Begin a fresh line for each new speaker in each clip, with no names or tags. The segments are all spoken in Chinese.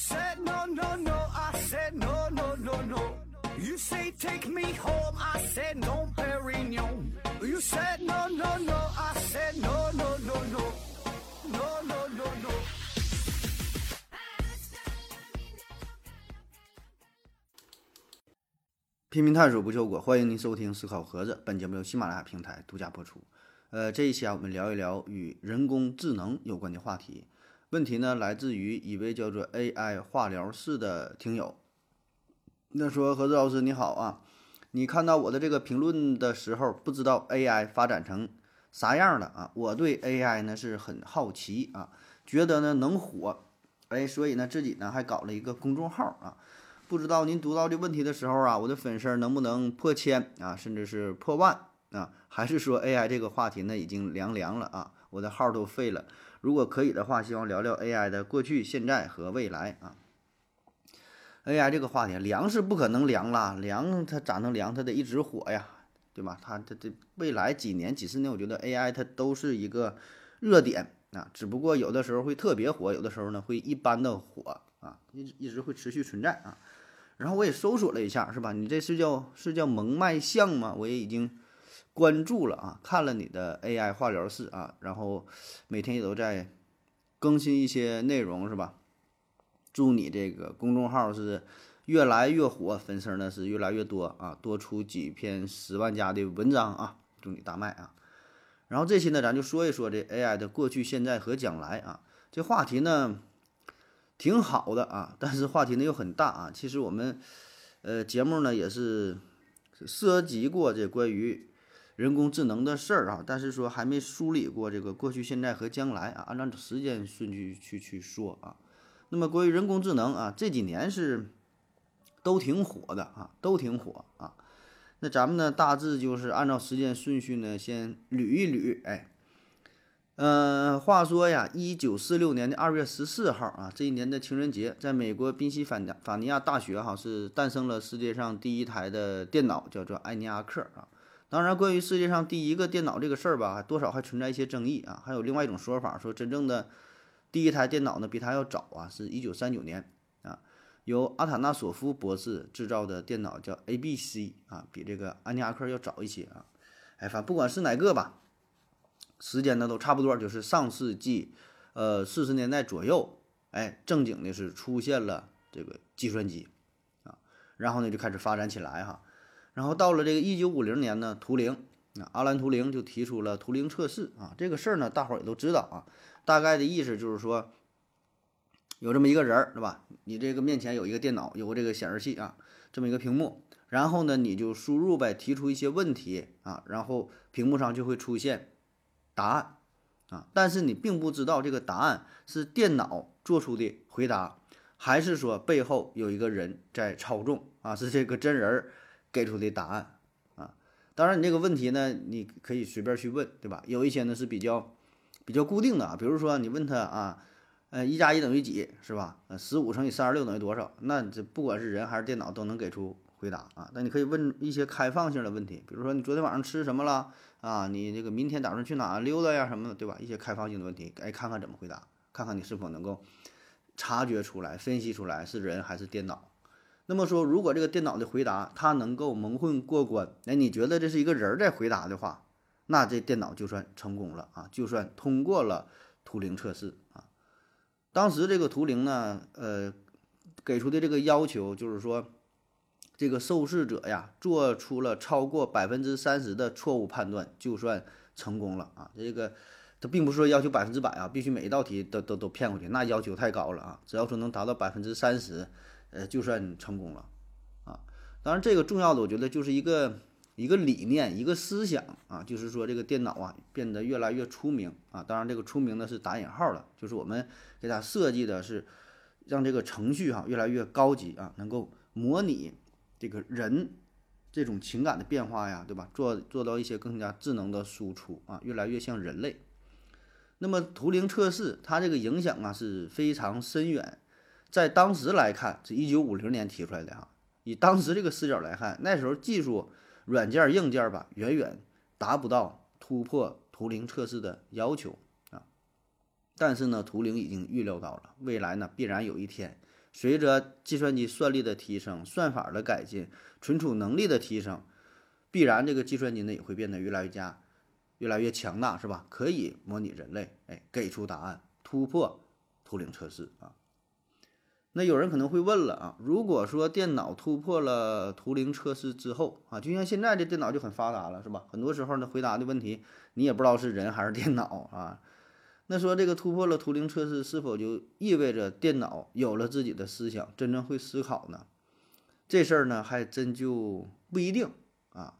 said no, no, no. I said no, no, no, no. You say take me home. I said no, Perignon. You said no, no, no. I said no, no, no, no. No, no, no, no.
拼命探索不求果，欢迎您收听思考盒子。本节目由喜马拉雅平台独家播出。呃，这一期啊，我们聊一聊与人工智能有关的话题。问题呢，来自于一位叫做 AI 化疗室的听友。那说何子老师你好啊，你看到我的这个评论的时候，不知道 AI 发展成啥样了啊？我对 AI 呢是很好奇啊，觉得呢能火，哎，所以呢自己呢还搞了一个公众号啊。不知道您读到这问题的时候啊，我的粉丝能不能破千啊，甚至是破万啊？还是说 AI 这个话题呢已经凉凉了啊？我的号都废了。如果可以的话，希望聊聊 AI 的过去、现在和未来啊。AI 这个话题凉是不可能凉啦，凉它咋能凉？它得一直火呀，对吧？它它这未来几年、几十年，我觉得 AI 它都是一个热点啊，只不过有的时候会特别火，有的时候呢会一般的火啊，一一直会持续存在啊。然后我也搜索了一下，是吧？你这是叫是叫蒙脉象吗？我也已经关注了啊，看了你的 AI 化疗室啊，然后每天也都在更新一些内容，是吧？祝你这个公众号是越来越火，粉丝呢是越来越多啊，多出几篇十万加的文章啊，祝你大卖啊！然后这期呢，咱就说一说这 AI 的过去、现在和将来啊，这话题呢。挺好的啊，但是话题呢又很大啊。其实我们，呃，节目呢也是涉及过这关于人工智能的事儿啊，但是说还没梳理过这个过去、现在和将来啊，按照时间顺序去去说啊。那么关于人工智能啊，这几年是都挺火的啊，都挺火啊。那咱们呢大致就是按照时间顺序呢先捋一捋，哎。嗯，话说呀，一九四六年的二月十四号啊，这一年的情人节，在美国宾夕法尼法尼亚大学哈是诞生了世界上第一台的电脑，叫做艾尼阿克啊。当然，关于世界上第一个电脑这个事儿吧，多少还存在一些争议啊。还有另外一种说法，说真正的第一台电脑呢比它要早啊，是一九三九年啊，由阿塔纳索夫博士制造的电脑叫 ABC 啊，比这个安尼阿克要早一些啊。哎，反正不管是哪个吧。时间呢都差不多，就是上世纪，呃四十年代左右，哎，正经的是出现了这个计算机，啊，然后呢就开始发展起来哈，然后到了这个一九五零年呢，图灵，啊，阿兰图灵就提出了图灵测试啊，这个事儿呢大伙儿也都知道啊，大概的意思就是说，有这么一个人儿，对吧？你这个面前有一个电脑，有个这个显示器啊，这么一个屏幕，然后呢你就输入呗，提出一些问题啊，然后屏幕上就会出现。答案啊，但是你并不知道这个答案是电脑做出的回答，还是说背后有一个人在操纵啊？是这个真人儿给出的答案啊？当然，你这个问题呢，你可以随便去问，对吧？有一些呢是比较比较固定的啊，比如说你问他啊，呃，一加一等于几，是吧？呃，十五乘以三十六等于多少？那这不管是人还是电脑都能给出回答啊。那你可以问一些开放性的问题，比如说你昨天晚上吃什么了？啊，你这个明天打算去哪溜达呀什么的，对吧？一些开放性的问题，哎，看看怎么回答，看看你是否能够察觉出来、分析出来是人还是电脑。那么说，如果这个电脑的回答它能够蒙混过关，哎，你觉得这是一个人在回答的话，那这电脑就算成功了啊，就算通过了图灵测试啊。当时这个图灵呢，呃，给出的这个要求就是说。这个受试者呀，做出了超过百分之三十的错误判断，就算成功了啊！这个他并不是说要求百分之百啊，必须每一道题都都都骗过去，那要求太高了啊！只要说能达到百分之三十，呃，就算成功了啊！当然，这个重要的，我觉得就是一个一个理念，一个思想啊，就是说这个电脑啊变得越来越出名啊！当然，这个出名呢是打引号的，就是我们给它设计的是让这个程序哈越来越高级啊，能够模拟。这个人这种情感的变化呀，对吧？做做到一些更加智能的输出啊，越来越像人类。那么图灵测试它这个影响啊是非常深远，在当时来看，这一九五零年提出来的哈。以当时这个视角来看，那时候技术软件硬件吧，远远达不到突破图灵测试的要求啊。但是呢，图灵已经预料到了未来呢，必然有一天随着计算机算力的提升、算法的改进、存储能力的提升，必然这个计算机呢也会变得越来越加、越来越强大，是吧？可以模拟人类，哎，给出答案，突破图灵测试啊。那有人可能会问了啊，如果说电脑突破了图灵测试之后啊，就像现在这电脑就很发达了，是吧？很多时候呢，回答的问题你也不知道是人还是电脑啊。那说这个突破了图灵测试，是否就意味着电脑有了自己的思想，真正会思考呢？这事儿呢，还真就不一定啊。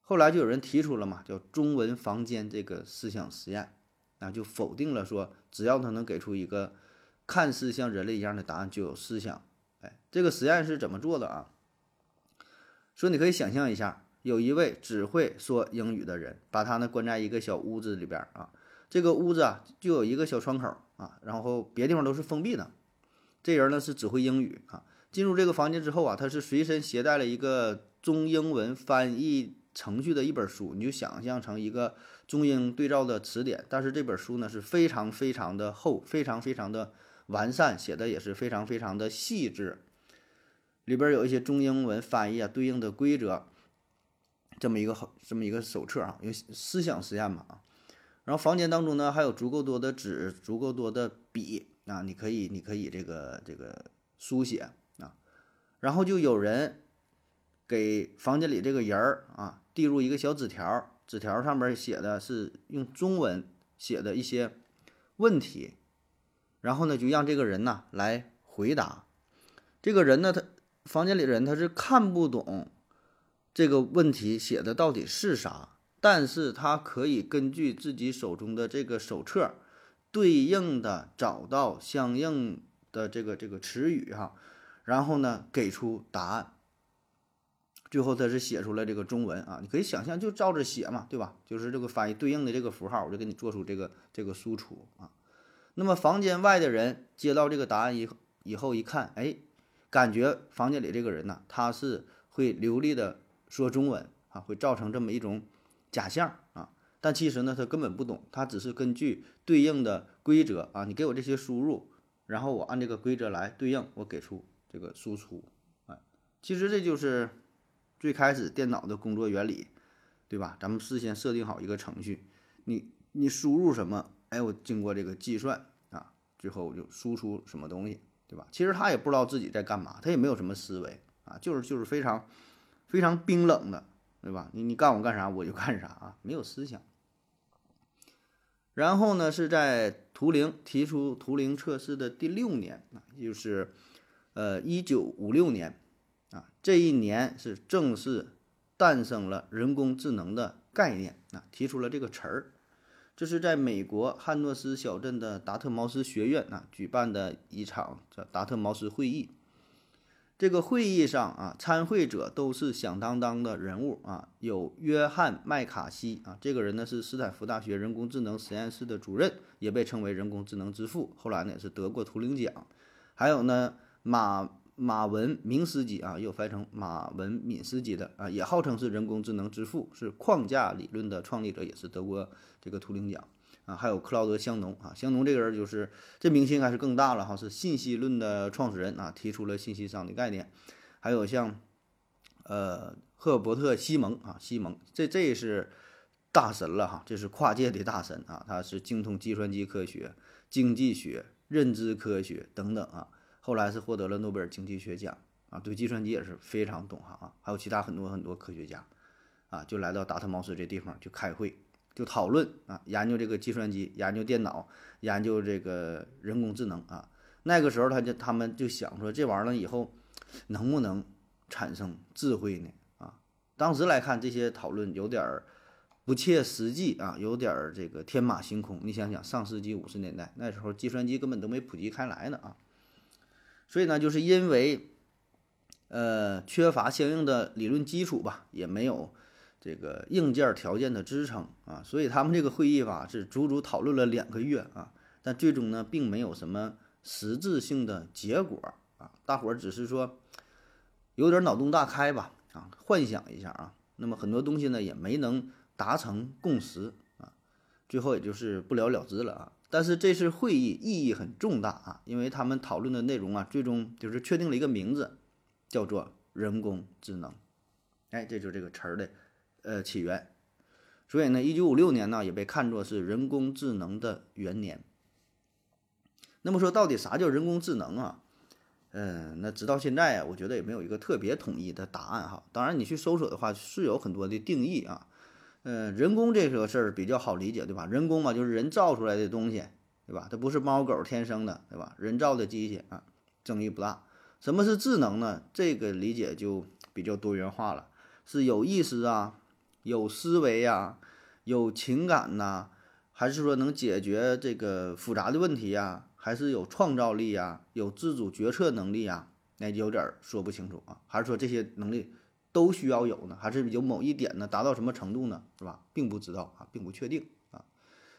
后来就有人提出了嘛，叫中文房间这个思想实验，那就否定了说，只要他能给出一个。看似像人类一样的答案就有思想，哎，这个实验是怎么做的啊？说你可以想象一下，有一位只会说英语的人，把他呢关在一个小屋子里边啊，这个屋子啊就有一个小窗口啊，然后别地方都是封闭的。这人呢是只会英语啊，进入这个房间之后啊，他是随身携带了一个中英文翻译程序的一本书，你就想象成一个中英对照的词典，但是这本书呢是非常非常的厚，非常非常的。完善写的也是非常非常的细致，里边有一些中英文翻译啊，对应的规则，这么一个好这么一个手册啊，有思想实验嘛啊。然后房间当中呢还有足够多的纸，足够多的笔啊，你可以你可以这个这个书写啊。然后就有人给房间里这个人儿啊递入一个小纸条，纸条上面写的是用中文写的一些问题。然后呢，就让这个人呢来回答。这个人呢，他房间里的人他是看不懂这个问题写的到底是啥，但是他可以根据自己手中的这个手册，对应的找到相应的这个这个词语哈，然后呢给出答案。最后他是写出来这个中文啊，你可以想象就照着写嘛，对吧？就是这个翻译对应的这个符号，我就给你做出这个这个输出啊。那么房间外的人接到这个答案以以后一看，哎，感觉房间里这个人呢，他是会流利的说中文啊，会造成这么一种假象啊。但其实呢，他根本不懂，他只是根据对应的规则啊，你给我这些输入，然后我按这个规则来对应，我给出这个输出。哎，其实这就是最开始电脑的工作原理，对吧？咱们事先设定好一个程序，你你输入什么，哎，我经过这个计算。最后就输出什么东西，对吧？其实他也不知道自己在干嘛，他也没有什么思维啊，就是就是非常非常冰冷的，对吧？你你干我干啥我就干啥啊，没有思想。然后呢，是在图灵提出图灵测试的第六年啊，就是呃一九五六年啊，这一年是正式诞生了人工智能的概念啊，提出了这个词儿。这是在美国汉诺斯小镇的达特茅斯学院啊举办的一场叫达特茅斯会议。这个会议上啊，参会者都是响当当的人物啊，有约翰麦卡锡啊，这个人呢是斯坦福大学人工智能实验室的主任，也被称为人工智能之父，后来呢也是得过图灵奖。还有呢马马文明斯基啊，又翻译成马文敏斯基的啊，也号称是人工智能之父，是框架理论的创立者，也是得过。这个图灵奖啊，还有克劳德·香农啊，香农这个人就是这名气应该是更大了哈，是信息论的创始人啊，提出了信息商的概念。还有像呃赫伯特·西蒙啊，西蒙这这是大神了哈，这是跨界的大神啊，他是精通计算机科学、经济学、认知科学等等啊，后来是获得了诺贝尔经济学奖啊，对计算机也是非常懂行啊。还有其他很多很多科学家啊，就来到达特茅斯这地方去开会。就讨论啊，研究这个计算机，研究电脑，研究这个人工智能啊。那个时候，他就他们就想说，这玩意儿以后能不能产生智慧呢？啊，当时来看，这些讨论有点儿不切实际啊，有点儿这个天马行空。你想想，上世纪五十年代那时候，计算机根本都没普及开来呢啊。所以呢，就是因为呃缺乏相应的理论基础吧，也没有。这个硬件条件的支撑啊，所以他们这个会议吧是足足讨论了两个月啊，但最终呢并没有什么实质性的结果啊，大伙儿只是说有点脑洞大开吧啊，幻想一下啊，那么很多东西呢也没能达成共识啊，最后也就是不了了之了啊。但是这次会议意义很重大啊，因为他们讨论的内容啊，最终就是确定了一个名字，叫做人工智能。哎，这就是这个词儿的呃起源。所以呢，一九五六年呢也被看作是人工智能的元年。那么说，到底啥叫人工智能啊？嗯，那直到现在啊，我觉得也没有一个特别统一的答案哈。当然，你去搜索的话是有很多的定义啊。嗯，人工这个事儿比较好理解，对吧？人工嘛，就是人造出来的东西，对吧？它不是猫狗天生的，对吧？人造的机器啊，争议不大。什么是智能呢？这个理解就比较多元化了，是有意识啊，有思维呀，有情感呐，还是说能解决这个复杂的问题呀？还是有创造力呀，有自主决策能力呀？那有点说不清楚啊。还是说这些能力？都需要有呢，还是有某一点呢？达到什么程度呢？是吧？并不知道啊，并不确定啊。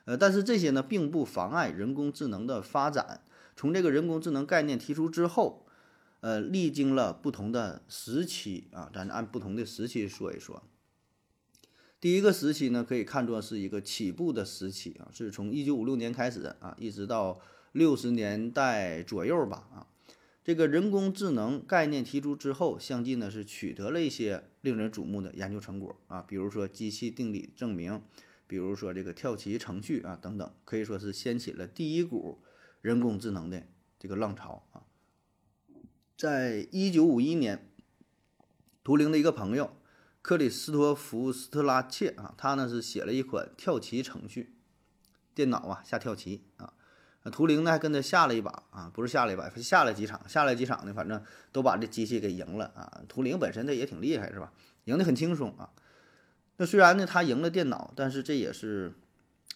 呃，但是这些呢，并不妨碍人工智能的发展。从这个人工智能概念提出之后，呃，历经了不同的时期啊，咱按不同的时期说一说。第一个时期呢，可以看作是一个起步的时期啊，是从一九五六年开始啊，一直到六十年代左右吧啊。这个人工智能概念提出之后，相继呢是取得了一些令人瞩目的研究成果啊，比如说机器定理证明，比如说这个跳棋程序啊等等，可以说是掀起了第一股人工智能的这个浪潮啊。在一九五一年，图灵的一个朋友克里斯托弗斯特拉切啊，他呢是写了一款跳棋程序，电脑啊下跳棋啊。图灵呢还跟他下了一把啊，不是下了一把，下了几场，下了几场呢，反正都把这机器给赢了啊。图灵本身他也挺厉害是吧？赢得很轻松啊。那虽然呢他赢了电脑，但是这也是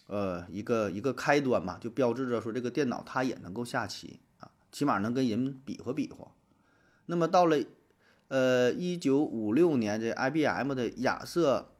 呃一个一个开端嘛，就标志着说这个电脑它也能够下棋啊，起码能跟人比划比划。那么到了呃一九五六年，这 IBM 的亚瑟。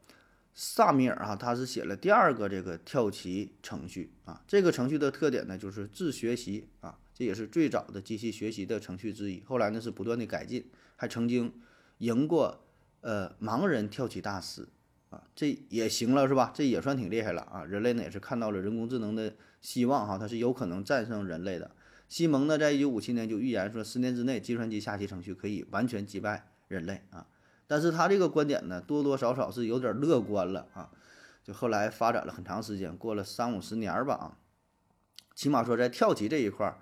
萨米尔啊，他是写了第二个这个跳棋程序啊。这个程序的特点呢，就是自学习啊，这也是最早的机器学习的程序之一。后来呢是不断的改进，还曾经赢过呃盲人跳棋大师啊，这也行了是吧？这也算挺厉害了啊。人类呢也是看到了人工智能的希望哈，它是有可能战胜人类的。西蒙呢在一九五七年就预言说，十年之内计算机下棋程序可以完全击败人类啊。但是他这个观点呢，多多少少是有点乐观了啊。就后来发展了很长时间，过了三五十年吧啊，起码说在跳棋这一块儿，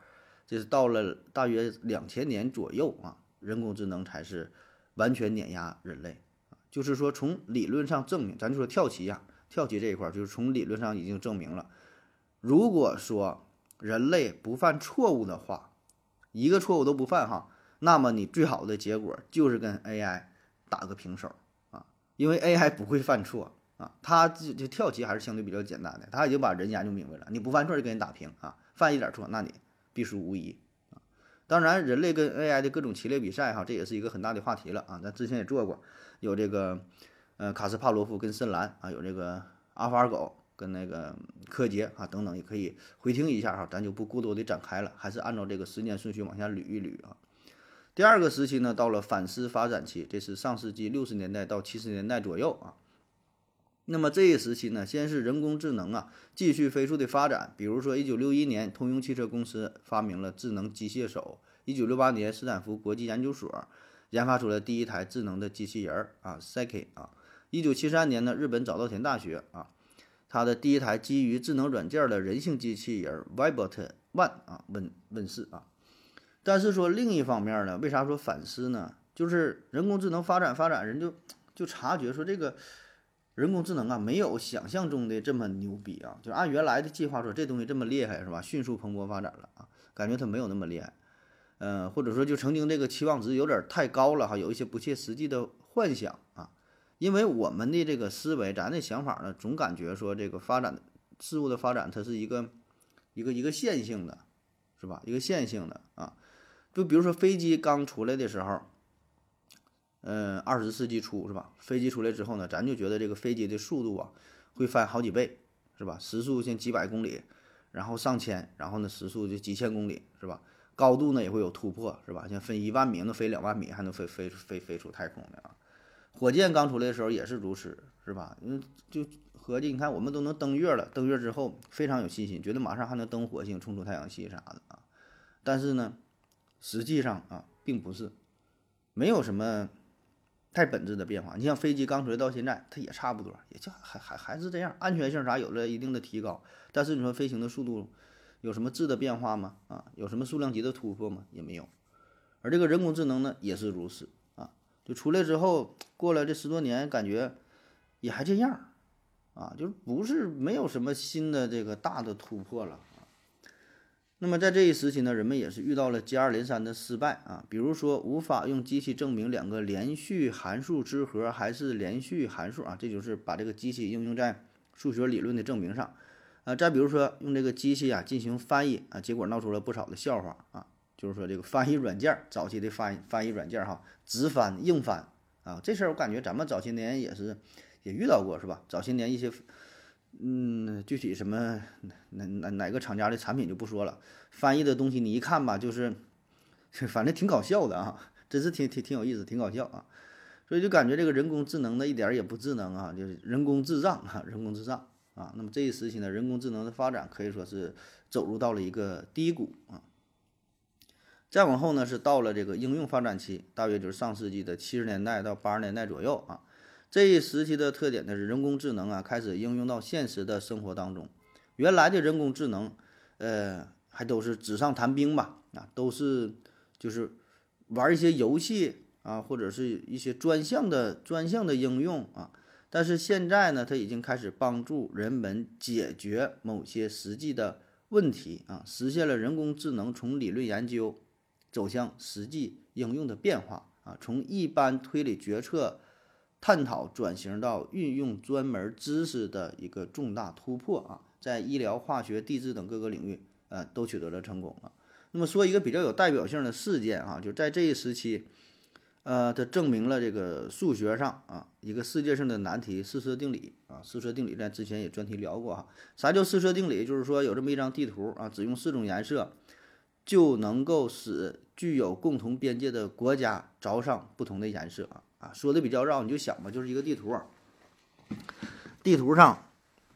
就是到了大约两千年左右啊，人工智能才是完全碾压人类。就是说从理论上证明，咱就说跳棋呀，跳棋这一块儿，就是从理论上已经证明了，如果说人类不犯错误的话，一个错误都不犯哈，那么你最好的结果就是跟 AI。打个平手啊，因为 AI 不会犯错啊，它就就跳棋还是相对比较简单的，它已经把人研究明白了，你不犯错就给你打平啊，犯一点错那你必输无疑啊。当然，人类跟 AI 的各种棋类比赛哈，这也是一个很大的话题了啊。咱之前也做过，有这个呃卡斯帕罗夫跟深蓝啊，有这个阿法尔狗跟那个柯洁啊等等，也可以回听一下哈，咱就不过多的展开了，还是按照这个时间顺序往下捋一捋啊。第二个时期呢，到了反思发展期，这是上世纪六十年代到七十年代左右啊。那么这一时期呢，先是人工智能啊继续飞速的发展，比如说一九六一年，通用汽车公司发明了智能机械手；一九六八年，斯坦福国际研究所研发出了第一台智能的机器人儿啊，Saki 啊。一九七三年呢，日本早稻田大学啊，它的第一台基于智能软件的人性机器人 Vibot One 啊问问世啊。但是说另一方面呢，为啥说反思呢？就是人工智能发展发展，人就就察觉说这个人工智能啊，没有想象中的这么牛逼啊。就按原来的计划说，这东西这么厉害是吧？迅速蓬勃发展了啊，感觉它没有那么厉害。嗯，或者说就曾经这个期望值有点太高了哈，有一些不切实际的幻想啊。因为我们的这个思维，咱的想法呢，总感觉说这个发展事物的发展，它是一个一个一个线性的，是吧？一个线性的啊。就比如说飞机刚出来的时候，嗯，二十世纪初是吧？飞机出来之后呢，咱就觉得这个飞机的速度啊会翻好几倍，是吧？时速先几百公里，然后上千，然后呢时速就几千公里，是吧？高度呢也会有突破，是吧？像飞一万米能飞两万米，还能飞飞飞飞出太空的啊！火箭刚出来的时候也是如此，是吧？嗯，就合计，你看我们都能登月了，登月之后非常有信心，觉得马上还能登火星、冲出太阳系啥的啊。但是呢，实际上啊，并不是，没有什么太本质的变化。你像飞机刚出来到现在，它也差不多，也就还还还是这样，安全性啥有了一定的提高。但是你说飞行的速度有什么质的变化吗？啊，有什么数量级的突破吗？也没有。而这个人工智能呢，也是如此啊，就出来之后，过了这十多年，感觉也还这样，啊，就是不是没有什么新的这个大的突破了。那么在这一时期呢，人们也是遇到了接二连三的失败啊，比如说无法用机器证明两个连续函数之和还是连续函数啊，这就是把这个机器应用在数学理论的证明上啊。再比如说用这个机器啊进行翻译啊，结果闹出了不少的笑话啊，就是说这个翻译软件早期的翻译翻译软件哈，直翻硬翻啊，这事儿我感觉咱们早些年也是也遇到过是吧？早些年一些。嗯，具体什么哪哪哪个厂家的产品就不说了。翻译的东西你一看吧，就是 反正挺搞笑的啊，真是挺挺挺有意思，挺搞笑啊。所以就感觉这个人工智能呢一点儿也不智能啊，就是人工智障啊，人工智障啊。那么这一时期呢，人工智能的发展可以说是走入到了一个低谷啊。再往后呢，是到了这个应用发展期，大约就是上世纪的七十年代到八十年代左右啊。这一时期的特点呢是人工智能啊开始应用到现实的生活当中，原来的人工智能，呃还都是纸上谈兵吧啊都是就是玩一些游戏啊或者是一些专项的专项的应用啊，但是现在呢它已经开始帮助人们解决某些实际的问题啊，实现了人工智能从理论研究走向实际应用的变化啊，从一般推理决策。探讨转型到运用专门知识的一个重大突破啊，在医疗、化学、地质等各个领域，呃，都取得了成功啊。那么说一个比较有代表性的事件啊，就在这一时期，呃，它证明了这个数学上啊一个世界性的难题——四色定理啊。四色定理在之前也专题聊过哈。啥叫四色定理？就是说有这么一张地图啊，只用四种颜色，就能够使具有共同边界的国家着上不同的颜色啊。啊，说的比较绕，你就想吧，就是一个地图，地图上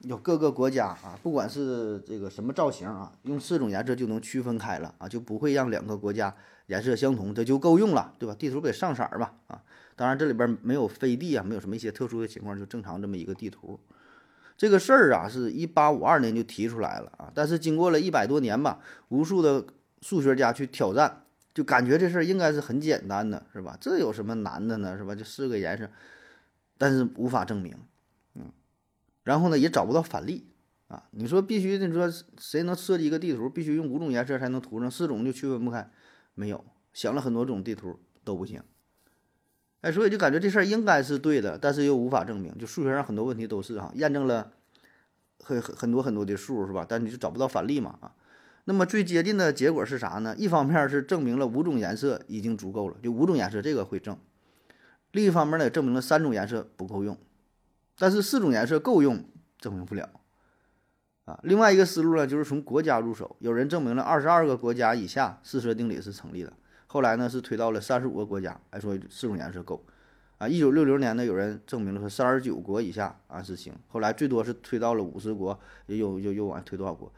有各个国家啊，不管是这个什么造型啊，用四种颜色就能区分开了啊，就不会让两个国家颜色相同，这就够用了，对吧？地图给上色儿吧？啊，当然这里边没有飞地啊，没有什么一些特殊的情况，就正常这么一个地图。这个事儿啊，是一八五二年就提出来了啊，但是经过了一百多年吧，无数的数学家去挑战。就感觉这事儿应该是很简单的，是吧？这有什么难的呢？是吧？就四个颜色，但是无法证明，嗯，然后呢也找不到反例啊。你说必须，你说谁能设计一个地图，必须用五种颜色才能涂上，四种就区分不开？没有，想了很多种地图都不行。哎，所以就感觉这事儿应该是对的，但是又无法证明。就数学上很多问题都是哈，验证了很很很多很多的数，是吧？但你就找不到反例嘛啊。那么最接近的结果是啥呢？一方面是证明了五种颜色已经足够了，就五种颜色这个会证；另一方面呢，也证明了三种颜色不够用，但是四种颜色够用，证明不了。啊，另外一个思路呢，就是从国家入手，有人证明了二十二个国家以下四色定理是成立的，后来呢是推到了三十五个国家，还说四种颜色够。啊，一九六零年呢，有人证明了说三十九国以下啊是行，后来最多是推到了五十国，又又又往推多少国？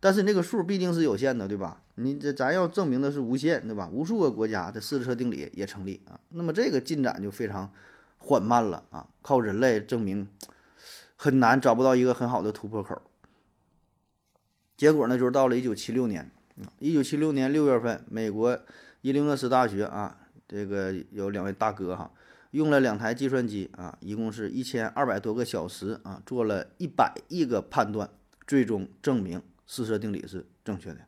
但是那个数毕竟是有限的，对吧？你这咱要证明的是无限，对吧？无数个国家的四色定理也成立啊，那么这个进展就非常缓慢了啊，靠人类证明很难，找不到一个很好的突破口。结果呢，就是到了一九七六年，一九七六年六月份，美国伊利诺斯大学啊，这个有两位大哥哈，用了两台计算机啊，一共是一千二百多个小时啊，做了一百亿个判断，最终证明。四色定理是正确的，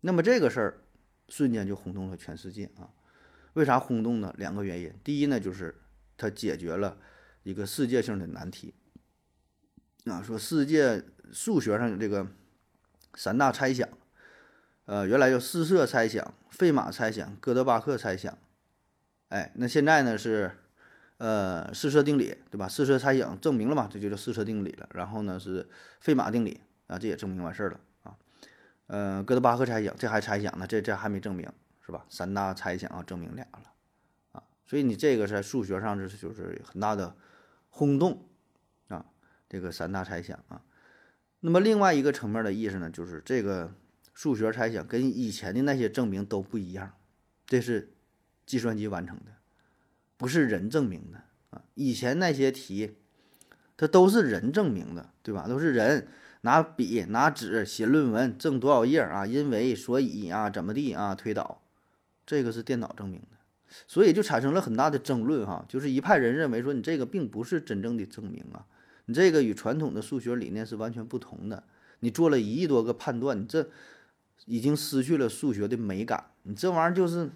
那么这个事儿瞬间就轰动了全世界啊！为啥轰动呢？两个原因。第一呢，就是它解决了一个世界性的难题。啊，说世界数学上有这个三大猜想，呃，原来叫四色猜想、费马猜想、哥德巴赫猜想。哎，那现在呢是呃四色定理，对吧？四色猜想证明了嘛，这就叫四色定理了。然后呢是费马定理。啊，这也证明完事儿了啊，呃，哥德巴赫猜想，这还猜想呢，这这还没证明是吧？三大猜想啊，证明俩了啊，所以你这个在数学上是就是很大的轰动啊，这个三大猜想啊。那么另外一个层面的意思呢，就是这个数学猜想跟以前的那些证明都不一样，这是计算机完成的，不是人证明的啊。以前那些题，它都是人证明的，对吧？都是人拿笔拿纸写论文，证多少页啊？因为所以啊，怎么地啊？推导，这个是电脑证明的，所以就产生了很大的争论哈。就是一派人认为说你这个并不是真正的证明啊。你这个与传统的数学理念是完全不同的。你做了一亿多个判断，你这已经失去了数学的美感。你这玩意儿就是，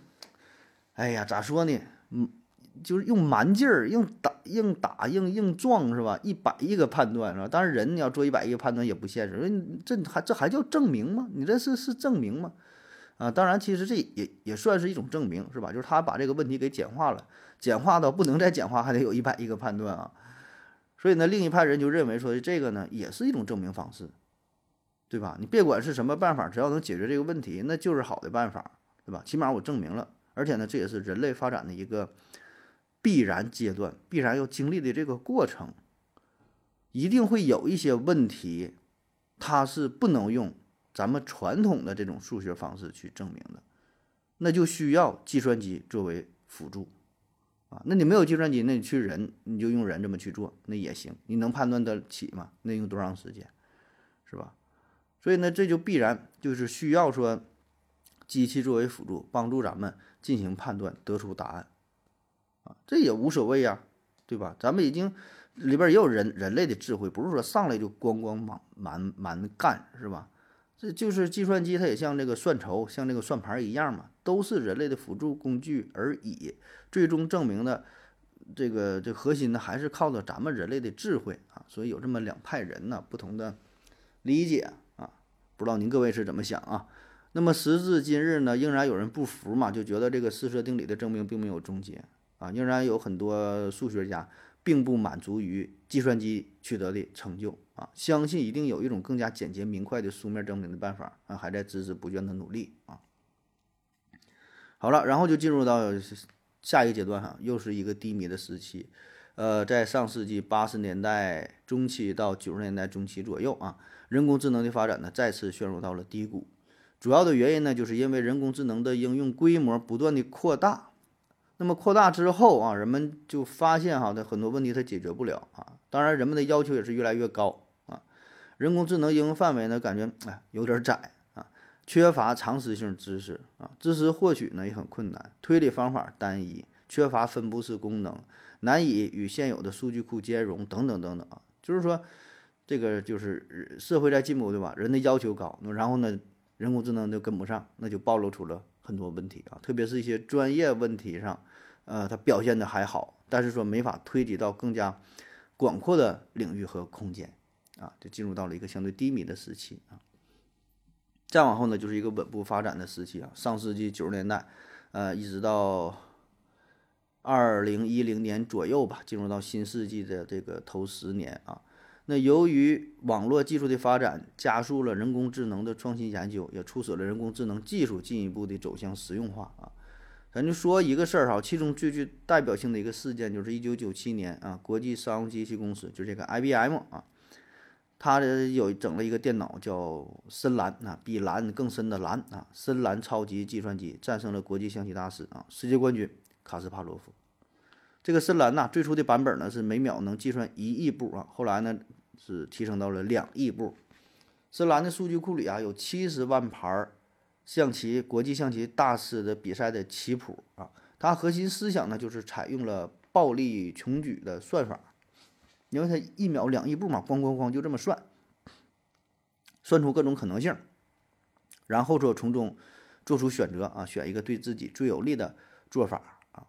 哎呀，咋说呢？嗯，就是用蛮劲儿，硬打、硬打、硬硬撞，是吧？一百亿个判断，是吧？当然，人你要做一百亿个判断也不现实。这还这还叫证明吗？你这是是证明吗？啊，当然，其实这也也算是一种证明，是吧？就是他把这个问题给简化了，简化到不能再简化，还得有一百亿个判断啊。所以呢，另一派人就认为说这个呢也是一种证明方式，对吧？你别管是什么办法，只要能解决这个问题，那就是好的办法，对吧？起码我证明了，而且呢，这也是人类发展的一个必然阶段，必然要经历的这个过程，一定会有一些问题，它是不能用咱们传统的这种数学方式去证明的，那就需要计算机作为辅助。啊，那你没有计算机，那你去人，你就用人这么去做，那也行。你能判断得起吗？那用多长时间，是吧？所以呢，这就必然就是需要说，机器作为辅助，帮助咱们进行判断，得出答案。啊，这也无所谓呀，对吧？咱们已经里边也有人人类的智慧，不是说上来就咣咣满满满干，是吧？这就是计算机，它也像这个算筹，像这个算盘一样嘛，都是人类的辅助工具而已。最终证明的这个这核心呢，还是靠着咱们人类的智慧啊。所以有这么两派人呢，不同的理解啊。不知道您各位是怎么想啊？那么时至今日呢，仍然有人不服嘛，就觉得这个四色定理的证明并没有终结啊，仍然有很多数学家。并不满足于计算机取得的成就啊，相信一定有一种更加简洁明快的书面证明的办法啊，还在孜孜不倦的努力啊。好了，然后就进入到下一个阶段哈，又是一个低迷的时期。呃，在上世纪八十年代中期到九十年代中期左右啊，人工智能的发展呢再次陷入到了低谷。主要的原因呢，就是因为人工智能的应用规模不断的扩大。那么扩大之后啊，人们就发现哈，它很多问题它解决不了啊。当然，人们的要求也是越来越高啊。人工智能应用范围呢，感觉哎有点窄啊，缺乏常识性知识啊，知识获取呢也很困难，推理方法单一，缺乏分布式功能，难以与现有的数据库兼容等等等等啊。就是说，这个就是社会在进步，对吧？人的要求高，然后呢，人工智能就跟不上，那就暴露出了很多问题啊，特别是一些专业问题上。呃，它表现的还好，但是说没法推及到更加广阔的领域和空间，啊，就进入到了一个相对低迷的时期啊。再往后呢，就是一个稳步发展的时期啊。上世纪九十年代，呃，一直到二零一零年左右吧，进入到新世纪的这个头十年啊。那由于网络技术的发展，加速了人工智能的创新研究，也促使了人工智能技术进一步的走向实用化啊。咱就说一个事儿哈，其中最具代表性的一个事件就是一九九七年啊，国际商务机器公司就这个 IBM 啊，它的有整了一个电脑叫深蓝啊，比蓝更深的蓝啊，深蓝超级计算机战胜了国际象棋大师啊，世界冠军卡斯帕罗夫。这个深蓝呐，最初的版本呢是每秒能计算一亿步啊，后来呢是提升到了两亿步。深蓝的数据库里啊有七十万盘儿。象棋国际象棋大师的比赛的棋谱啊，它核心思想呢就是采用了暴力穷举的算法，因为它一秒两亿步嘛，咣咣咣就这么算，算出各种可能性，然后说从中做出选择啊，选一个对自己最有利的做法啊。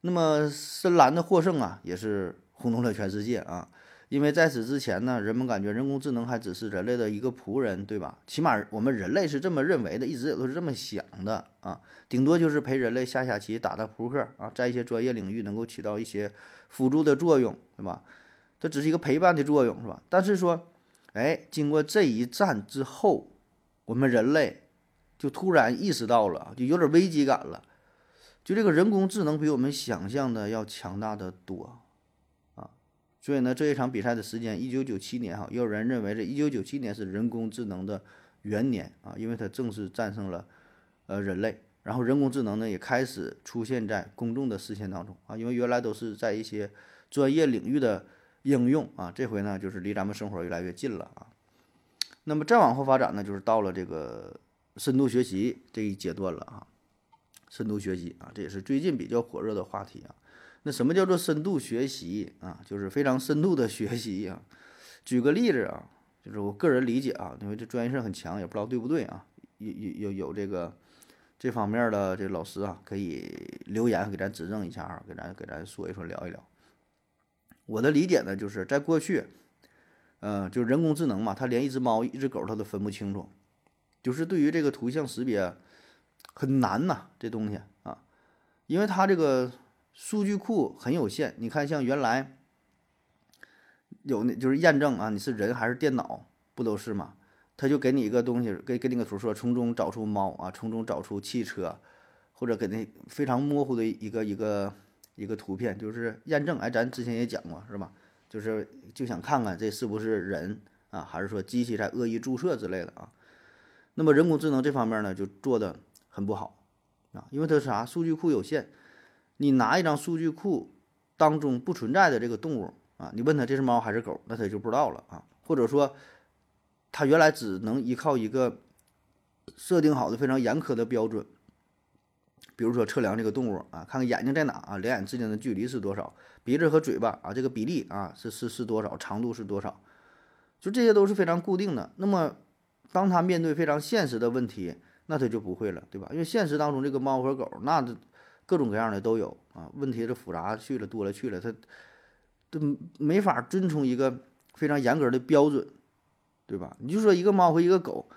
那么深蓝的获胜啊，也是轰动了全世界啊。因为在此之前呢，人们感觉人工智能还只是人类的一个仆人，对吧？起码我们人类是这么认为的，一直也都是这么想的啊。顶多就是陪人类下下棋、打打扑克啊，在一些专业领域能够起到一些辅助的作用，对吧？它只是一个陪伴的作用，是吧？但是说，哎，经过这一战之后，我们人类就突然意识到了，就有点危机感了，就这个人工智能比我们想象的要强大的多。所以呢，这一场比赛的时间，一九九七年哈，也有人认为这一九九七年是人工智能的元年啊，因为它正式战胜了呃人类，然后人工智能呢也开始出现在公众的视线当中啊，因为原来都是在一些专业领域的应用啊，这回呢就是离咱们生活越来越近了啊。那么再往后发展呢，就是到了这个深度学习这一阶段了啊。深度学习啊，这也是最近比较火热的话题啊。那什么叫做深度学习啊？就是非常深度的学习啊。举个例子啊，就是我个人理解啊，因为这专业性很强，也不知道对不对啊。有有有有这个这方面的这老师啊，可以留言给咱指正一下啊，给咱给咱说一说，聊一聊。我的理解呢，就是在过去，嗯，就人工智能嘛，它连一只猫、一只狗它都分不清楚，就是对于这个图像识别。很难呐，这东西啊，因为它这个数据库很有限。你看，像原来有那就是验证啊，你是人还是电脑，不都是吗？他就给你一个东西，给给你个图说，从中找出猫啊，从中找出汽车，或者给那非常模糊的一个一个一个图片，就是验证。哎，咱之前也讲过，是吧？就是就想看看这是不是人啊，还是说机器在恶意注射之类的啊？那么人工智能这方面呢，就做的。很不好啊，因为它是啥？数据库有限，你拿一张数据库当中不存在的这个动物啊，你问他这是猫还是狗，那他就不知道了啊。或者说，他原来只能依靠一个设定好的非常严苛的标准，比如说测量这个动物啊，看看眼睛在哪啊，两眼之间的距离是多少，鼻子和嘴巴啊这个比例啊是是是多少，长度是多少，就这些都是非常固定的。那么，当他面对非常现实的问题。那他就不会了，对吧？因为现实当中这个猫和狗，那各种各样的都有啊。问题是复杂去了，多了去了，它都没法遵从一个非常严格的标准，对吧？你就说一个猫和一个狗，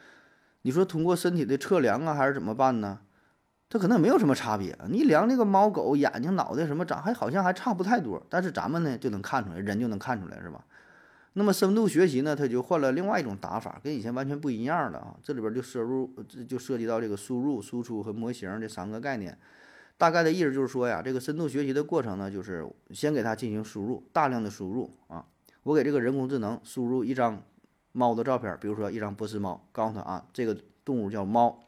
你说通过身体的测量啊，还是怎么办呢？它可能没有什么差别。你量那个猫狗眼睛、脑袋什么长，还好像还差不太多。但是咱们呢就能看出来，人就能看出来，是吧？那么深度学习呢，它就换了另外一种打法，跟以前完全不一样了啊！这里边就摄入，就涉及到这个输入、输出和模型这三个概念。大概的意思就是说呀，这个深度学习的过程呢，就是先给它进行输入，大量的输入啊。我给这个人工智能输入一张猫的照片，比如说一张波斯猫，告诉他啊，这个动物叫猫。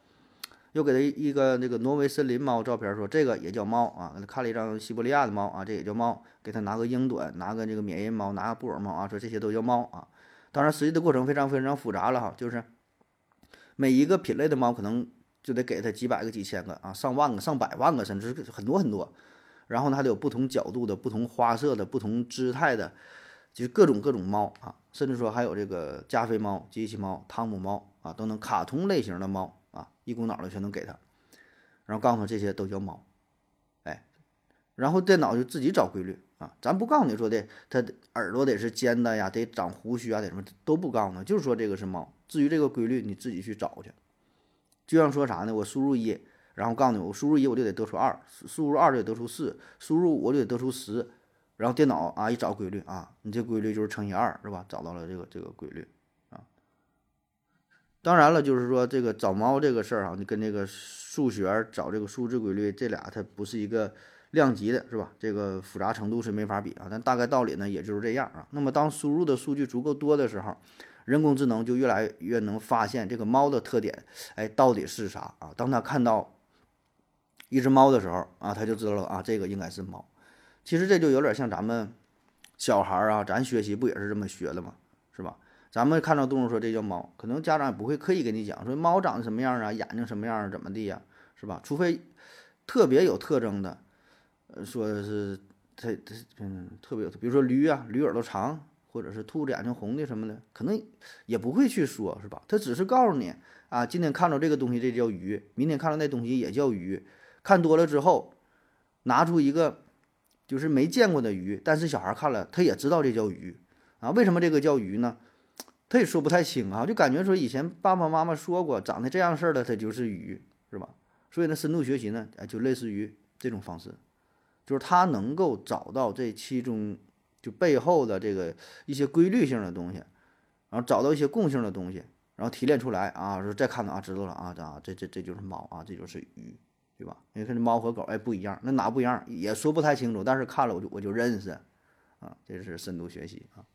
又给他一个那个挪威森林猫照片，说这个也叫猫啊。给他看了一张西伯利亚的猫啊，这也叫猫。给他拿个英短，拿个这个缅因猫，拿个布偶猫啊，说这些都叫猫啊。当然，实际的过程非常非常复杂了哈，就是每一个品类的猫可能就得给他几百个、几千个啊，上万个、上百万个，甚至很多很多。然后呢，还得有不同角度的、不同花色的、不同姿态的，就是各种各种猫啊，甚至说还有这个加菲猫、机器猫、汤姆猫啊，等等卡通类型的猫啊。一股脑的全都给他，然后告诉他这些都叫猫，哎，然后电脑就自己找规律啊，咱不告诉你说的，它耳朵得是尖的呀，得长胡须啊，得什么都不告诉他，就是说这个是猫。至于这个规律，你自己去找去。就像说啥呢？我输入一，然后告诉你，我输入一我就得得出二，输入二就得得出四，输入五我就得得出十，然后电脑啊一找规律啊，你这规律就是乘以二，是吧？找到了这个这个规律啊。当然了，就是说这个找猫这个事儿啊，你跟这个数学找这个数字规律，这俩它不是一个量级的，是吧？这个复杂程度是没法比啊。但大概道理呢，也就是这样啊。那么当输入的数据足够多的时候，人工智能就越来越能发现这个猫的特点，哎，到底是啥啊？当他看到一只猫的时候啊，他就知道了啊，这个应该是猫。其实这就有点像咱们小孩啊，咱学习不也是这么学的吗？是吧？咱们看到动物说这叫猫，可能家长也不会刻意跟你讲说猫长得什么样啊，眼睛什么样，怎么地呀，是吧？除非特别有特征的，呃，说是它它嗯特别有，比如说驴啊，驴耳朵长，或者是兔子眼睛红的什么的，可能也不会去说，是吧？他只是告诉你啊，今天看到这个东西这叫鱼，明天看到那东西也叫鱼，看多了之后，拿出一个就是没见过的鱼，但是小孩看了他也知道这叫鱼啊，为什么这个叫鱼呢？他也说不太清啊，就感觉说以前爸爸妈妈说过，长得这样式的，它就是鱼，是吧？所以呢，深度学习呢，哎，就类似于这种方式，就是他能够找到这其中就背后的这个一些规律性的东西，然后找到一些共性的东西，然后提炼出来啊，说再看到啊，知道了啊，这啊，这这这就是猫啊，这就是鱼，对吧？你看这猫和狗，哎，不一样，那哪不一样？也说不太清楚，但是看了我就我就认识，啊，这是深度学习啊。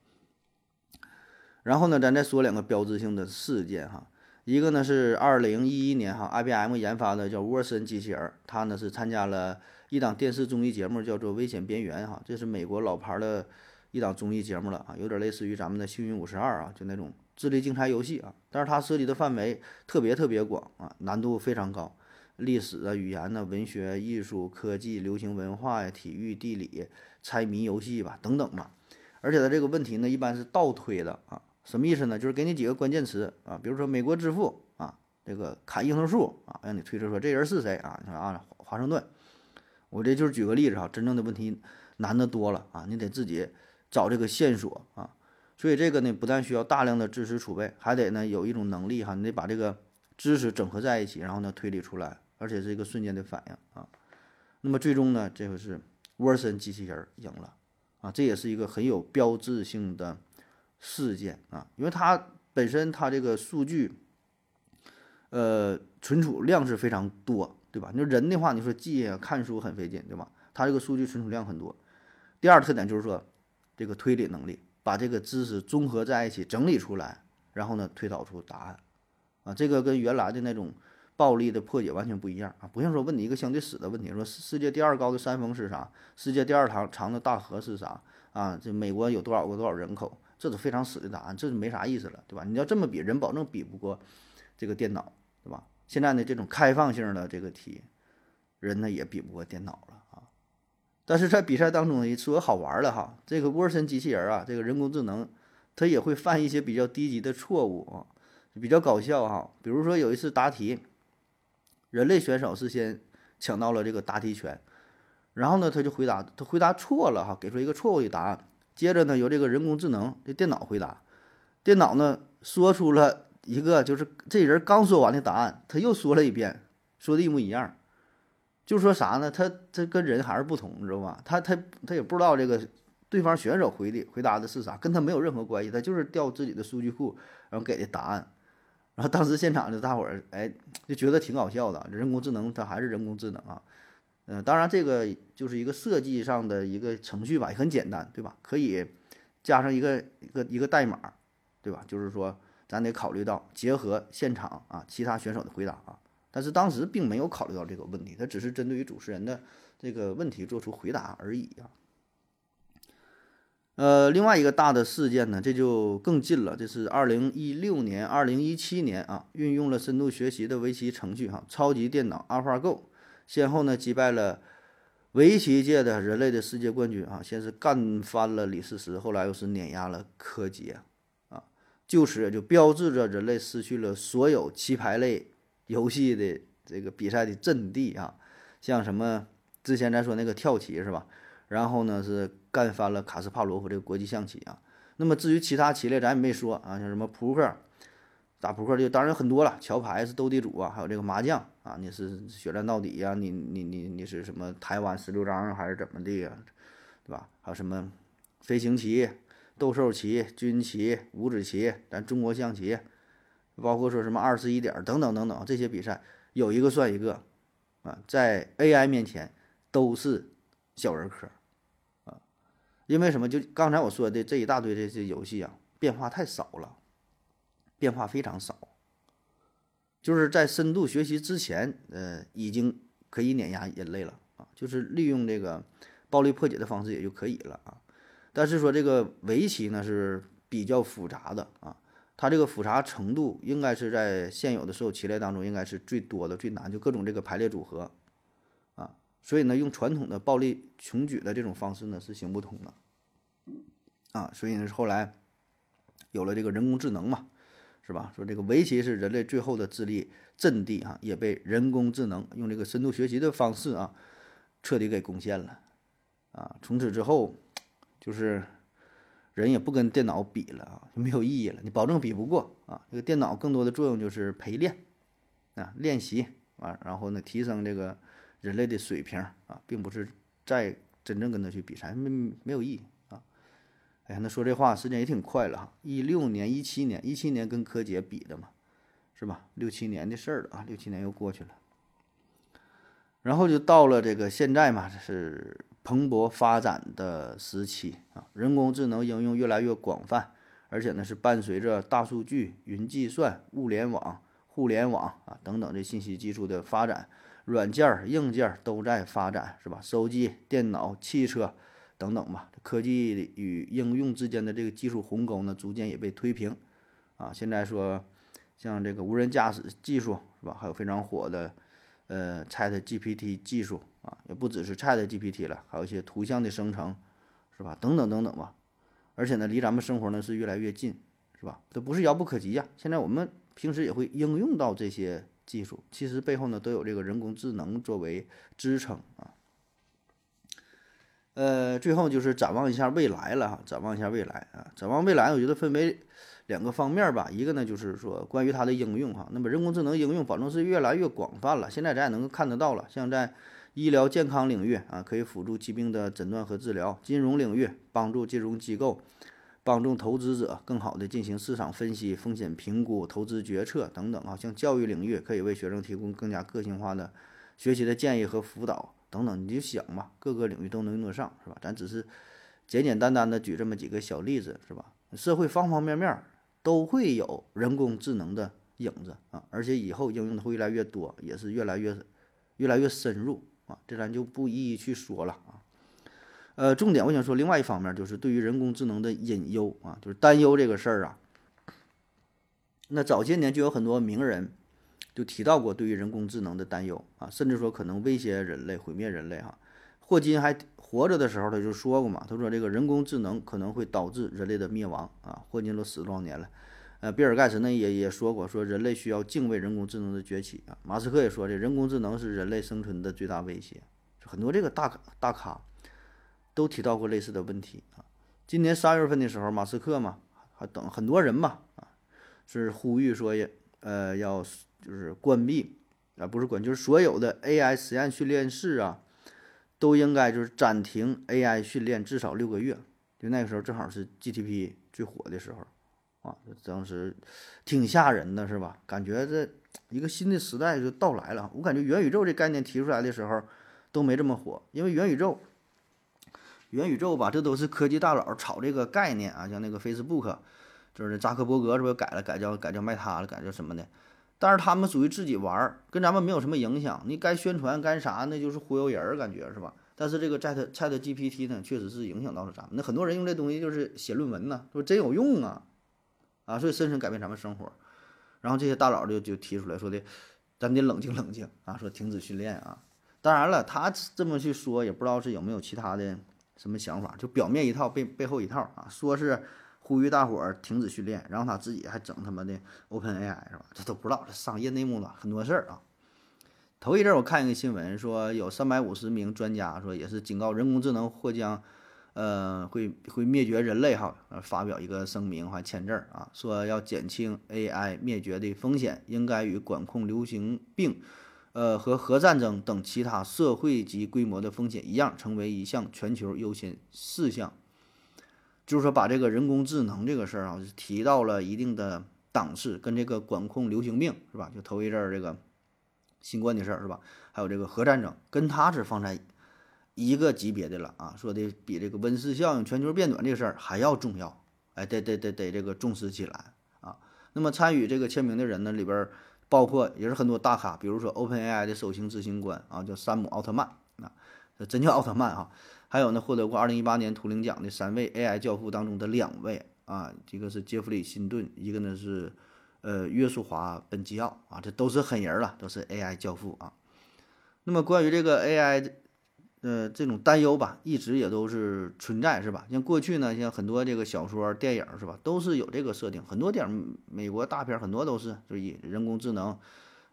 然后呢，咱再说两个标志性的事件哈，一个呢是二零一一年哈，IBM 研发的叫沃森机器人，它呢是参加了一档电视综艺节目，叫做《危险边缘》哈，这是美国老牌的一档综艺节目了啊，有点类似于咱们的《幸运五十二》啊，就那种智力竞猜游戏啊，但是它涉及的范围特别特别广啊，难度非常高，历史啊、语言呢、文学、艺术、科技、流行文化呀、体育、地理、猜谜游戏吧等等吧，而且它这个问题呢一般是倒推的啊。什么意思呢？就是给你几个关键词啊，比如说美国之父啊，这个砍樱桃树啊，让你推测说这人是谁啊？你说啊，华盛顿。我这就是举个例子哈，真正的问题难的多了啊，你得自己找这个线索啊。所以这个呢，不但需要大量的知识储备，还得呢有一种能力哈，你得把这个知识整合在一起，然后呢推理出来，而且是一个瞬间的反应啊。那么最终呢，这个是沃森机器人赢了啊，这也是一个很有标志性的。事件啊，因为它本身它这个数据，呃，存储量是非常多，对吧？你说人的话，你说记看书很费劲，对吧？它这个数据存储量很多。第二特点就是说，这个推理能力，把这个知识综合在一起整理出来，然后呢推导出答案，啊，这个跟原来的那种暴力的破解完全不一样啊！不像说问你一个相对死的问题，说世界第二高的山峰是啥？世界第二长长的大河是啥？啊，这美国有多少个多少人口？这是非常死的答案，这是没啥意思了，对吧？你要这么比，人保证比不过这个电脑，对吧？现在呢，这种开放性的这个题，人呢也比不过电脑了啊。但是在比赛当中呢，说好玩的哈，这个沃森机器人啊，这个人工智能，它也会犯一些比较低级的错误啊，比较搞笑哈。比如说有一次答题，人类选手是先抢到了这个答题权，然后呢，他就回答，他回答错了哈，给出一个错误的答案。接着呢，由这个人工智能的电脑回答，电脑呢说出了一个就是这人刚说完的答案，他又说了一遍，说的一模一样，就说啥呢？他他跟人还是不同，你知道吧？他他他也不知道这个对方选手回的回答的是啥，跟他没有任何关系，他就是调自己的数据库，然后给的答案。然后当时现场的大伙儿哎就觉得挺搞笑的，人工智能它还是人工智能啊。嗯，当然，这个就是一个设计上的一个程序吧，也很简单，对吧？可以加上一个一个一个代码，对吧？就是说，咱得考虑到结合现场啊，其他选手的回答啊。但是当时并没有考虑到这个问题，他只是针对于主持人的这个问题做出回答而已啊。呃，另外一个大的事件呢，这就更近了，这是二零一六年、二零一七年啊，运用了深度学习的围棋程序哈，超级电脑 AlphaGo。先后呢击败了围棋界的人类的世界冠军啊，先是干翻了李世石，后来又是碾压了柯洁，就此也就标志着人类失去了所有棋牌类游戏的这个比赛的阵地啊，像什么之前咱说那个跳棋是吧？然后呢是干翻了卡斯帕罗夫这个国际象棋啊。那么至于其他棋类，咱也没说啊，像什么扑克。打扑克就当然很多了，桥牌是斗地主啊，还有这个麻将啊，你是血战到底呀？你你你你是什么台湾十六张还是怎么的呀？对吧？还有什么飞行棋、斗兽棋、军棋、五子棋，咱中国象棋，包括说什么二十一点等等等等这些比赛，有一个算一个啊，在 AI 面前都是小儿科啊，因为什么？就刚才我说的这一大堆这些游戏啊，变化太少了。变化非常少，就是在深度学习之前，呃，已经可以碾压人类了啊，就是利用这个暴力破解的方式也就可以了啊。但是说这个围棋呢是比较复杂的啊，它这个复杂程度应该是在现有的所有棋类当中应该是最多的、最难，就各种这个排列组合啊，所以呢，用传统的暴力穷举的这种方式呢是行不通的啊，所以呢后来有了这个人工智能嘛。是吧？说这个围棋是人类最后的智力阵地啊，也被人工智能用这个深度学习的方式啊，彻底给攻陷了啊！从此之后，就是人也不跟电脑比了啊，就没有意义了。你保证比不过啊？这个电脑更多的作用就是陪练啊，练习啊，然后呢，提升这个人类的水平啊，并不是再真正跟他去比赛，没没有意义啊。哎呀，那说这话时间也挺快了哈，一六年、一七年、一七年跟柯洁比的嘛，是吧？六七年的事儿了啊，六七年又过去了，然后就到了这个现在嘛，这是蓬勃发展的时期啊，人工智能应用越来越广泛，而且呢是伴随着大数据、云计算、物联网、互联网啊等等这信息技术的发展，软件、硬件都在发展，是吧？手机、电脑、汽车等等吧，科技与应用之间的这个技术鸿沟呢，逐渐也被推平啊。现在说像这个无人驾驶技术是吧？还有非常火的呃 Chat GPT 技术。啊，也不只是 Chat GPT 了，还有一些图像的生成，是吧？等等等等吧。而且呢，离咱们生活呢是越来越近，是吧？这不是遥不可及呀。现在我们平时也会应用到这些技术，其实背后呢都有这个人工智能作为支撑啊。呃，最后就是展望一下未来了哈，展望一下未来啊，展望未来，我觉得分为两个方面吧。一个呢就是说关于它的应用哈，那么人工智能应用保证是越来越广泛了。现在咱也能够看得到了，像在医疗健康领域啊，可以辅助疾病的诊断和治疗；金融领域帮助金融机构、帮助投资者更好的进行市场分析、风险评估、投资决策等等啊。像教育领域，可以为学生提供更加个性化的学习的建议和辅导等等。你就想嘛，各个领域都能用得上，是吧？咱只是简简单单的举这么几个小例子，是吧？社会方方面面都会有人工智能的影子啊，而且以后应用的会越来越多，也是越来越越来越深入。啊，这咱就不一一去说了啊。呃，重点我想说另外一方面，就是对于人工智能的隐忧啊，就是担忧这个事儿啊。那早些年就有很多名人就提到过对于人工智能的担忧啊，甚至说可能威胁人类、毁灭人类哈。霍金还活着的时候他就说过嘛，他说这个人工智能可能会导致人类的灭亡啊。霍金都死多少年了？呃，比尔盖茨呢也也说过，说人类需要敬畏人工智能的崛起啊。马斯克也说，这人工智能是人类生存的最大威胁。很多这个大大咖都提到过类似的问题啊。今年三月份的时候，马斯克嘛，还等很多人嘛啊，是呼吁说也呃要就是关闭啊，不是关，就是所有的 AI 实验训练室啊，都应该就是暂停 AI 训练至少六个月。就那个时候正好是 GTP 最火的时候。啊，当时挺吓人的，是吧？感觉这一个新的时代就到来了。我感觉元宇宙这概念提出来的时候都没这么火，因为元宇宙，元宇宙吧，这都是科技大佬炒这个概念啊，像那个 Facebook，就是扎克伯格是不是改了，改叫改叫卖他了，改叫什么的？但是他们属于自己玩儿，跟咱们没有什么影响。你该宣传干啥，那就是忽悠人儿，感觉是吧？但是这个 Chat Chat GPT 呢，确实是影响到了咱们。那很多人用这东西就是写论文呢，说真有用啊。啊，所以深深改变咱们生活，然后这些大佬就就提出来说的，咱得冷静冷静啊，说停止训练啊。当然了，他这么去说，也不知道是有没有其他的什么想法，就表面一套，背背后一套啊，说是呼吁大伙儿停止训练，然后他自己还整他妈的 Open AI 是吧？这都不知道，这商业内幕呢，很多事儿啊。头一阵我看一个新闻，说有三百五十名专家说，也是警告人工智能或将。呃，会会灭绝人类哈，发表一个声明还签字儿啊，说要减轻 AI 灭绝的风险，应该与管控流行病，呃和核战争等其他社会级规模的风险一样，成为一项全球优先事项。就是说，把这个人工智能这个事儿啊，提到了一定的档次，跟这个管控流行病是吧？就头一阵儿这个新冠的事儿是吧？还有这个核战争，跟它是放在。一个级别的了啊，说的比这个温室效应、全球变暖这个事儿还要重要，哎，得得得得这个重视起来啊。那么参与这个签名的人呢，里边包括也是很多大咖，比如说 OpenAI 的首席执行官啊，叫山姆奥特曼啊，真叫奥特曼啊。还有呢，获得过2018年图灵奖的三位 AI 教父当中的两位啊，一个是杰弗里辛顿，一个呢是呃约书华本基奥啊，这都是狠人了，都是 AI 教父啊。那么关于这个 AI。呃，这种担忧吧，一直也都是存在，是吧？像过去呢，像很多这个小说、电影，是吧，都是有这个设定。很多电影，美国大片很多都是，就是以人工智能，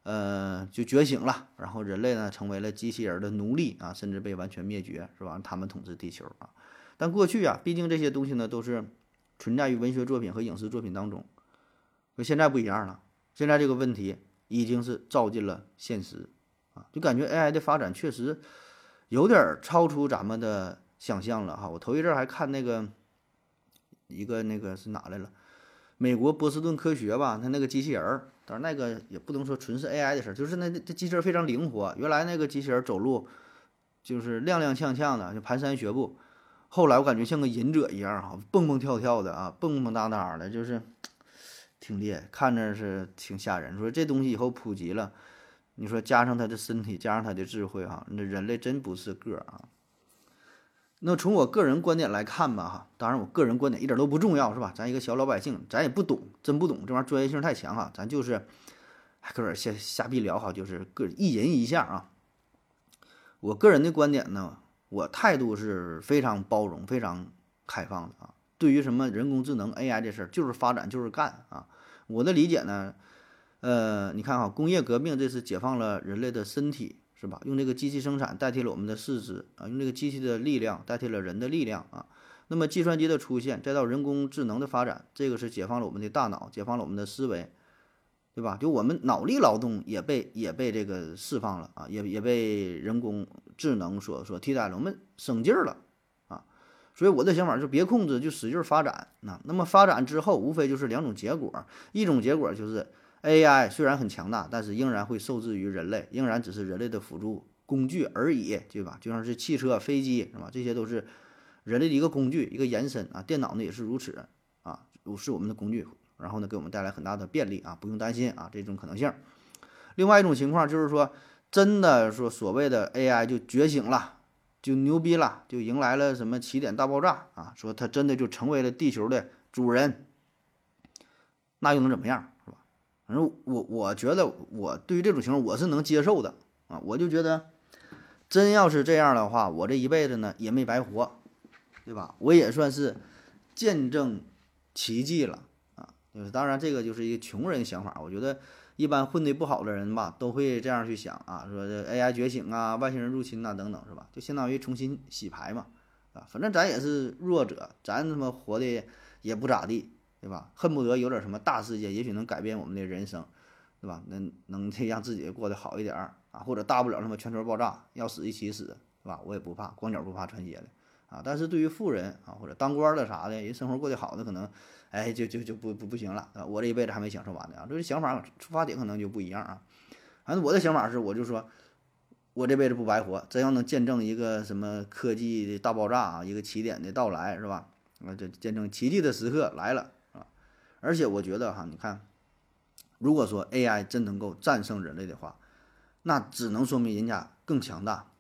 呃，就觉醒了，然后人类呢成为了机器人的奴隶啊，甚至被完全灭绝，是吧？他们统治地球啊。但过去啊，毕竟这些东西呢都是存在于文学作品和影视作品当中，和现在不一样了。现在这个问题已经是照进了现实啊，就感觉 AI 的发展确实。有点超出咱们的想象了哈！我头一阵还看那个一个那个是哪来了？美国波士顿科学吧，它那个机器人儿，当然那个也不能说纯是 AI 的事儿，就是那这机器人非常灵活。原来那个机器人走路就是踉踉跄跄的，就蹒跚学步。后来我感觉像个忍者一样哈，蹦蹦跳跳的啊，蹦蹦哒哒的，就是 挺厉害，看着是挺吓人。说这东西以后普及了，你说加上他的身体，加上他的智慧哈，那人类真不是个儿啊。那从我个人观点来看吧哈，当然我个人观点一点都不重要是吧？咱一个小老百姓，咱也不懂，真不懂这玩意儿，专业性太强哈，咱就是搁这瞎瞎逼聊哈，就是个一人一下啊。我个人的观点呢。我态度是非常包容、非常开放的啊。对于什么人工智能 AI 这事儿，就是发展，就是干啊。我的理解呢，呃，你看哈，工业革命这是解放了人类的身体，是吧？用这个机器生产代替了我们的四肢啊，用这个机器的力量代替了人的力量啊。那么计算机的出现，再到人工智能的发展，这个是解放了我们的大脑，解放了我们的思维。对吧？就我们脑力劳动也被也被这个释放了啊，也也被人工智能所所替代了，我们省劲儿了啊。所以我的想法就别控制，就使劲发展啊。那么发展之后，无非就是两种结果，一种结果就是 AI 虽然很强大，但是仍然会受制于人类，仍然只是人类的辅助工具而已，对吧？就像是汽车、飞机是吧？这些都是人类的一个工具，一个延伸啊。电脑呢也是如此啊，是我们的工具。然后呢，给我们带来很大的便利啊，不用担心啊这种可能性。另外一种情况就是说，真的说所谓的 AI 就觉醒了，就牛逼了，就迎来了什么起点大爆炸啊，说它真的就成为了地球的主人，那又能怎么样，反正我我觉得我对于这种情况我是能接受的啊，我就觉得真要是这样的话，我这一辈子呢也没白活，对吧？我也算是见证奇迹了啊。就是当然，这个就是一个穷人想法。我觉得一般混得不好的人吧，都会这样去想啊，说这 AI 觉醒啊，外星人入侵呐，等等，是吧？就相当于重新洗牌嘛，啊，反正咱也是弱者，咱他妈活的也不咋地，对吧？恨不得有点什么大事件，也许能改变我们的人生，对吧？能能让自己过得好一点儿啊，或者大不了什么全球爆炸，要死一起死，是吧？我也不怕，光脚不怕穿鞋的啊。但是对于富人啊，或者当官的啥的，人生活过得好的可能。哎，就就就不不不行了啊！我这一辈子还没享受完呢啊！这想法出发点可能就不一样啊。反正我的想法是，我就说，我这辈子不白活，真要能见证一个什么科技的大爆炸啊，一个起点的到来，是吧？啊，这见证奇迹的时刻来了！而且我觉得哈，你看，如果说 AI 真能够战胜人类的话，那只能说明人家更强大、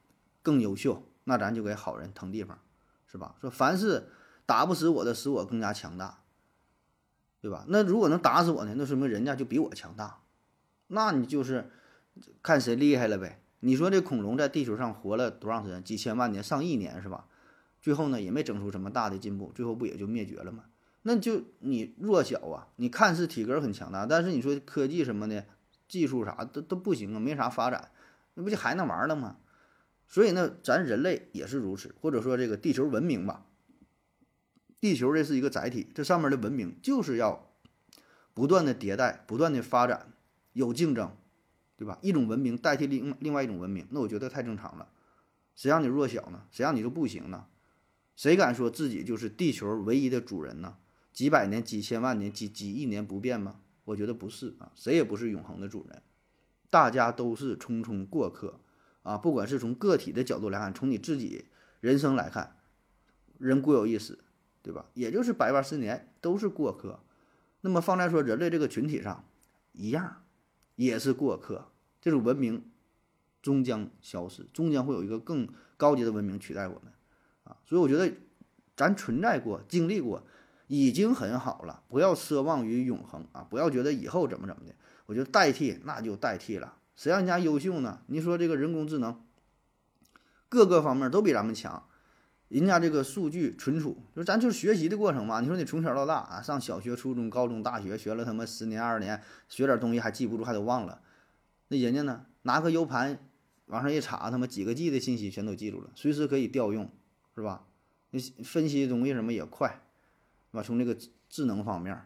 更优秀。那咱就给好人腾地方，是吧？说凡是打不死我的，使我更加强大。对吧？那如果能打死我呢？那说明人家就比我强大，那你就是看谁厉害了呗。你说这恐龙在地球上活了多长时间？几千万年、上亿年是吧？最后呢也没整出什么大的进步，最后不也就灭绝了吗？那就你弱小啊！你看似体格很强大，但是你说科技什么的、技术啥都都不行啊，没啥发展，那不就还那玩儿了吗？所以呢，咱人类也是如此，或者说这个地球文明吧。地球这是一个载体，这上面的文明就是要不断的迭代、不断的发展，有竞争，对吧？一种文明代替另另外一种文明，那我觉得太正常了。谁让你弱小呢？谁让你就不行呢？谁敢说自己就是地球唯一的主人呢？几百年、几千万年、几几亿年不变吗？我觉得不是啊，谁也不是永恒的主人，大家都是匆匆过客啊。不管是从个体的角度来看，从你自己人生来看，人固有一死。对吧？也就是百万十年都是过客，那么放在说人类这个群体上，一样，也是过客。这种文明终将消失，终将会有一个更高级的文明取代我们，啊！所以我觉得咱存在过、经历过，已经很好了。不要奢望于永恒啊！不要觉得以后怎么怎么的。我觉得代替那就代替了，谁让人家优秀呢？你说这个人工智能，各个方面都比咱们强。人家这个数据存储，就咱就是学习的过程嘛。你说你从小到大啊，上小学、初中、高中、大学，学了他妈十年二十年，学点东西还记不住，还都忘了。那人家呢，拿个 U 盘往上一插，他妈几个 G 的信息全都记住了，随时可以调用，是吧？那分析东西什么也快，对吧？从这个智能方面，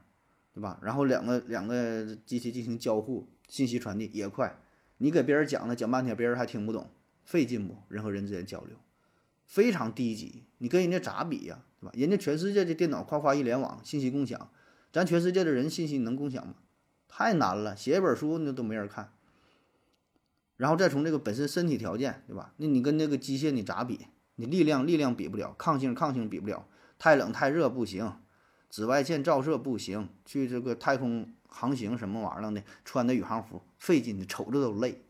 对吧？然后两个两个机器进行交互，信息传递也快。你给别人讲了，讲半天别人还听不懂，费劲不？人和人之间交流。非常低级，你跟人家咋比呀，对吧？人家全世界的电脑夸夸一联网，信息共享，咱全世界的人信息能共享吗？太难了，写一本书那都没人看。然后再从这个本身身体条件，对吧？那你跟那个机械你咋比？你力量力量比不了，抗性抗性比不了，太冷太热不行，紫外线照射不行，去这个太空航行什么玩意儿的，穿的宇航服费劲的，瞅着都累。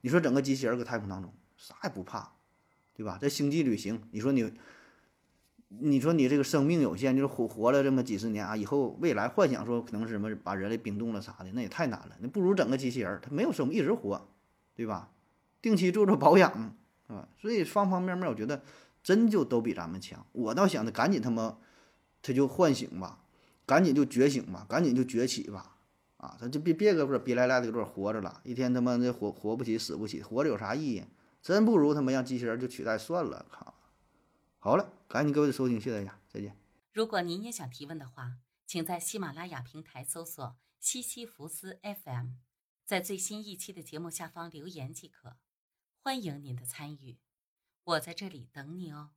你说整个机器人搁太空当中啥也不怕，对吧？在星际旅行，你说你，你说你这个生命有限，就是活活了这么几十年啊，以后未来幻想说可能是什么把人类冰冻了啥的，那也太难了。那不如整个机器人，它没有生命，一直活。对吧？定期做做保养，啊，所以方方面面，我觉得真就都比咱们强。我倒想着赶紧他妈，他就唤醒吧，赶紧就觉醒吧，赶紧就崛起吧，啊，咱就别别搁这逼赖赖的搁这活着了，一天他妈的活活不起死不起，活着有啥意义？真不如他妈让机器人就取代算了，靠！好了，感谢各位的收听，谢谢大家，再见。
如果您也想提问的话，请在喜马拉雅平台搜索西西弗斯 FM。在最新一期的节目下方留言即可，欢迎您的参与，我在这里等你哦。